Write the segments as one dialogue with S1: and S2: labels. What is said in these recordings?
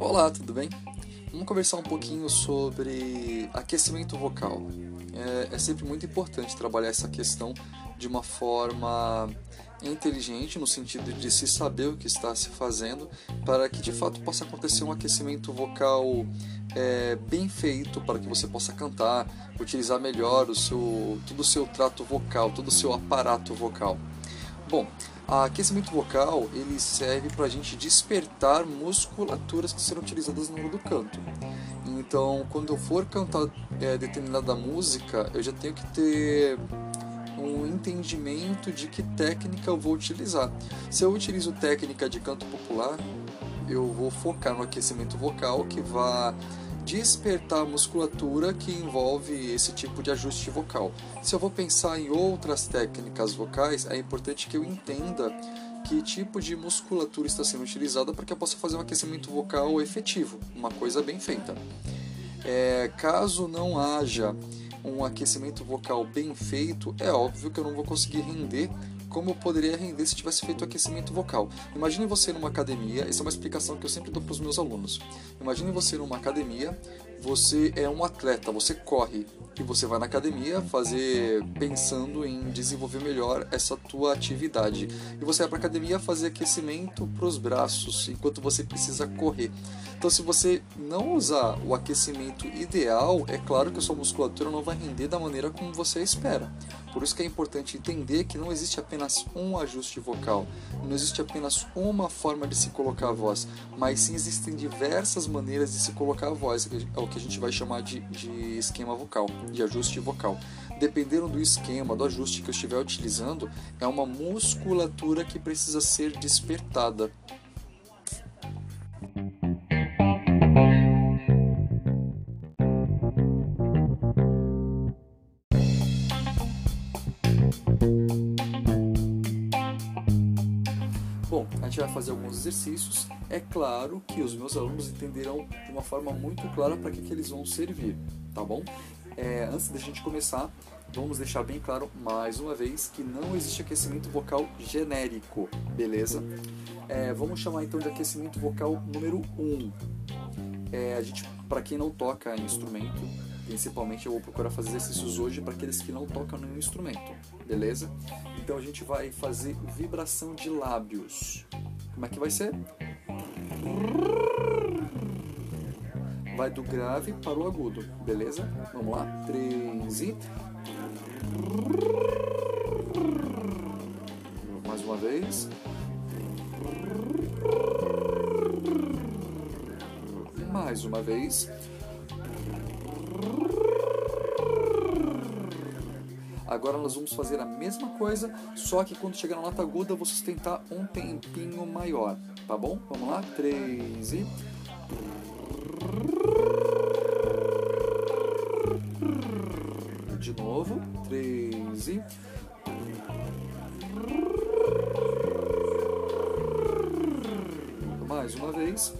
S1: Olá, tudo bem? Vamos conversar um pouquinho sobre aquecimento vocal. É, é, sempre muito importante trabalhar essa questão de uma forma inteligente, no sentido de se saber o que está se fazendo, para que de fato possa acontecer um aquecimento vocal é, bem feito, para que você possa cantar, utilizar melhor o seu, todo o seu trato vocal, todo o seu aparato vocal. Bom, aquecimento vocal ele serve para a gente despertar musculaturas que serão utilizadas no hora do canto. Então, quando eu for cantar é, determinada música, eu já tenho que ter um entendimento de que técnica eu vou utilizar. Se eu utilizo técnica de canto popular, eu vou focar no aquecimento vocal que vai despertar a musculatura que envolve esse tipo de ajuste vocal. Se eu vou pensar em outras técnicas vocais, é importante que eu entenda que tipo de musculatura está sendo utilizada para que eu possa fazer um aquecimento vocal efetivo, uma coisa bem feita. É, caso não haja um aquecimento vocal bem feito, é óbvio que eu não vou conseguir render como poderia render se tivesse feito aquecimento vocal. Imagine você numa academia, essa é uma explicação que eu sempre dou para os meus alunos. Imagine você numa academia, você é um atleta, você corre e você vai na academia fazer pensando em desenvolver melhor essa tua atividade. E você vai para academia fazer aquecimento para os braços enquanto você precisa correr. Então, se você não usar o aquecimento ideal, é claro que a sua musculatura não vai render da maneira como você espera. Por isso que é importante entender que não existe apenas um ajuste vocal, não existe apenas uma forma de se colocar a voz, mas sim existem diversas maneiras de se colocar a voz, é o que a gente vai chamar de, de esquema vocal, de ajuste vocal. Dependendo do esquema, do ajuste que eu estiver utilizando, é uma musculatura que precisa ser despertada. Fazer alguns exercícios. É claro que os meus alunos entenderão de uma forma muito clara para que, que eles vão servir, tá bom? É, antes da gente começar, vamos deixar bem claro mais uma vez que não existe aquecimento vocal genérico, beleza? É, vamos chamar então de aquecimento vocal número 1. Um. É, a gente, para quem não toca instrumento, principalmente eu vou procurar fazer exercícios hoje para aqueles que não tocam nenhum instrumento, beleza? Então a gente vai fazer vibração de lábios. Como é que vai ser? Vai do grave para o agudo, beleza? Vamos lá? 3 e. Mais uma vez. Mais uma vez. Agora nós vamos fazer a mesma coisa, só que quando chegar na nota aguda vou sustentar um tempinho maior, tá bom? Vamos lá? 3 e. De novo, 3 e. Mais uma vez.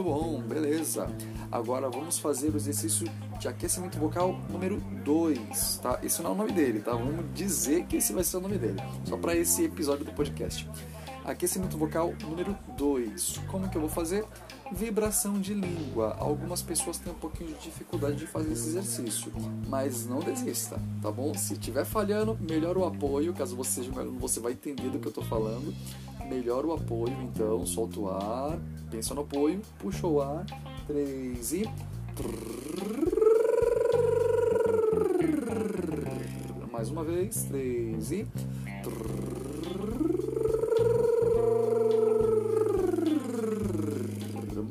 S1: Muito bom, beleza. Agora vamos fazer o exercício de aquecimento vocal número 2, tá? Esse não é o nome dele, tá? Vamos dizer que esse vai ser o nome dele, só para esse episódio do podcast. Aquecimento vocal número 2. Como que eu vou fazer? Vibração de língua. Algumas pessoas têm um pouquinho de dificuldade de fazer esse exercício, mas não desista, tá bom? Se estiver falhando, melhora o apoio. Caso você seja aluno, você vai entender do que eu estou falando. Melhora o apoio, então solta o ar, pensa no apoio, puxa o ar, 3 e. Mais uma vez, 3 e.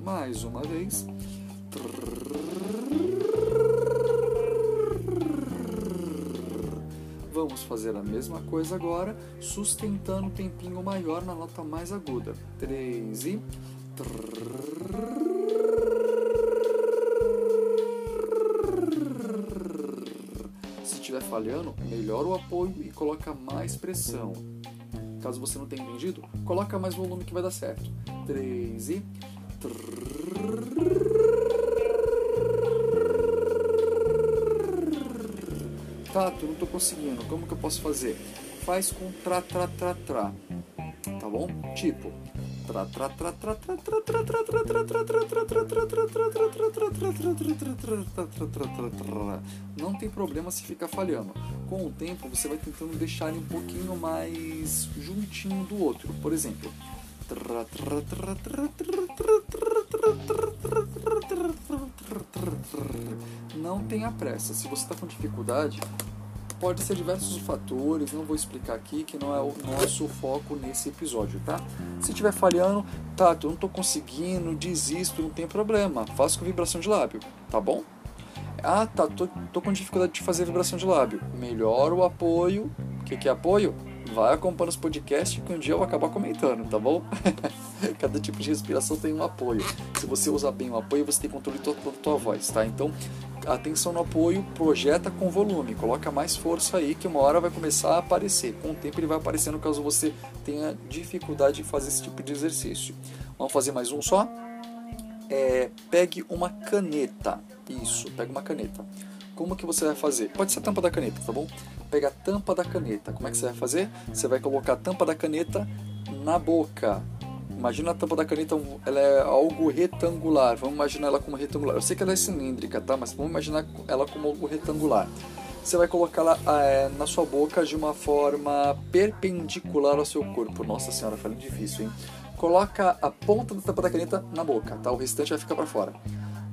S1: Mais uma vez. Vamos fazer a mesma coisa agora, sustentando um tempinho maior na nota mais aguda. 3 e. Se estiver falhando, melhora o apoio e coloca mais pressão. Caso você não tenha entendido, coloca mais volume que vai dar certo. 3 e. Tato, não tô conseguindo, como que eu posso fazer? Faz com tra, tra, tra, tra. Tá bom? Tipo, não tem problema se ficar falhando. Com o tempo você vai tentando deixar ele um pouquinho mais juntinho do outro. Por exemplo, não tenha pressa. Se você está com dificuldade, pode ser diversos fatores, não vou explicar aqui, que não é o nosso foco nesse episódio, tá? Se estiver falhando, tá, eu não estou conseguindo, desisto, não tem problema, faço com vibração de lábio, tá bom? Ah, tá, tô, tô com dificuldade de fazer vibração de lábio. Melhora o apoio. O que, que é apoio? vai acompanhando os podcasts que um dia eu vou acabar comentando, tá bom? Cada tipo de respiração tem um apoio. Se você usar bem o apoio, você tem controle total da tua voz, tá? Então, atenção no apoio, projeta com volume, coloca mais força aí que uma hora vai começar a aparecer. Com o tempo ele vai aparecendo caso você tenha dificuldade em fazer esse tipo de exercício. Vamos fazer mais um só? É, pegue uma caneta. Isso, pegue uma caneta. Como que você vai fazer? Pode ser a tampa da caneta, tá bom? Pega a tampa da caneta. Como é que você vai fazer? Você vai colocar a tampa da caneta na boca. Imagina a tampa da caneta, ela é algo retangular. Vamos imaginar ela como retangular. Eu sei que ela é cilíndrica, tá? Mas vamos imaginar ela como algo retangular. Você vai colocá-la é, na sua boca de uma forma perpendicular ao seu corpo. Nossa senhora, falei difícil, hein? Coloca a ponta da tampa da caneta na boca, tá? O restante vai ficar para fora.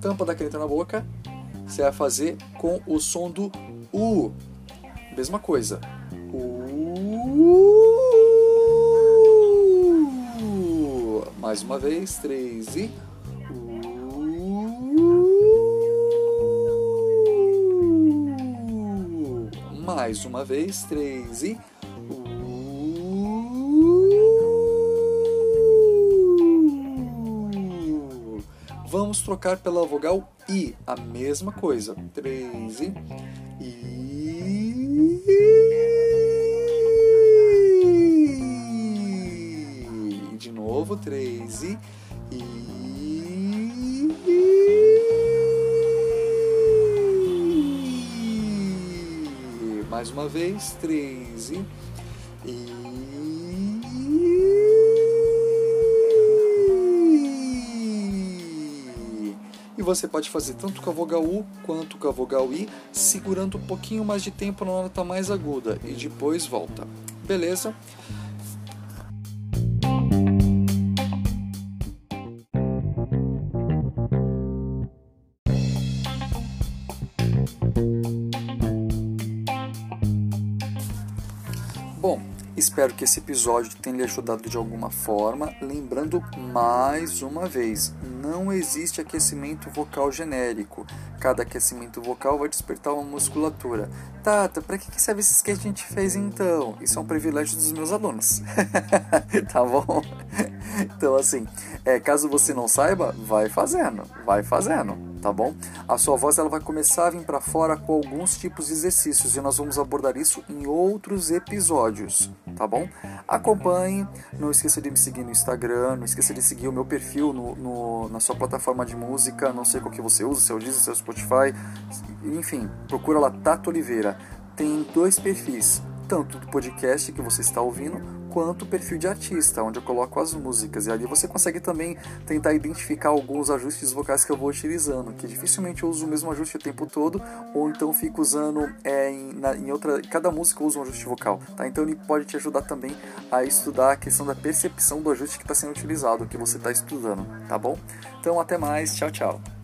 S1: Tampa da caneta na boca, você vai fazer com o som do U. Mesma coisa. U. Mais uma vez, três e. Mais uma vez, três e. Vamos trocar pela vogal I, a mesma coisa. Três e. I. novo, três e. I. Mais uma vez, três e. I. você pode fazer tanto com a vogal U quanto com a vogal I, segurando um pouquinho mais de tempo na nota mais aguda e depois volta. Beleza? Espero que esse episódio tenha lhe ajudado de alguma forma. Lembrando mais uma vez, não existe aquecimento vocal genérico. Cada aquecimento vocal vai despertar uma musculatura. Tata, para que serve esse que a gente fez então? Isso é um privilégio dos meus alunos. tá bom? Então, assim, é, caso você não saiba, vai fazendo, vai fazendo, tá bom? A sua voz ela vai começar a vir para fora com alguns tipos de exercícios e nós vamos abordar isso em outros episódios, tá bom? Acompanhe, não esqueça de me seguir no Instagram, não esqueça de seguir o meu perfil no, no na sua plataforma de música, não sei qual que você usa, seu Deezer, seu Spotify, enfim, procura lá Tato Oliveira. Tem dois perfis, tanto do podcast que você está ouvindo, quanto o perfil de artista, onde eu coloco as músicas. E ali você consegue também tentar identificar alguns ajustes vocais que eu vou utilizando, que dificilmente eu uso o mesmo ajuste o tempo todo, ou então fico usando é, em, na, em outra. Cada música eu uso um ajuste vocal, tá? Então ele pode te ajudar também a estudar a questão da percepção do ajuste que está sendo utilizado, que você está estudando, tá bom? Então até mais, tchau, tchau.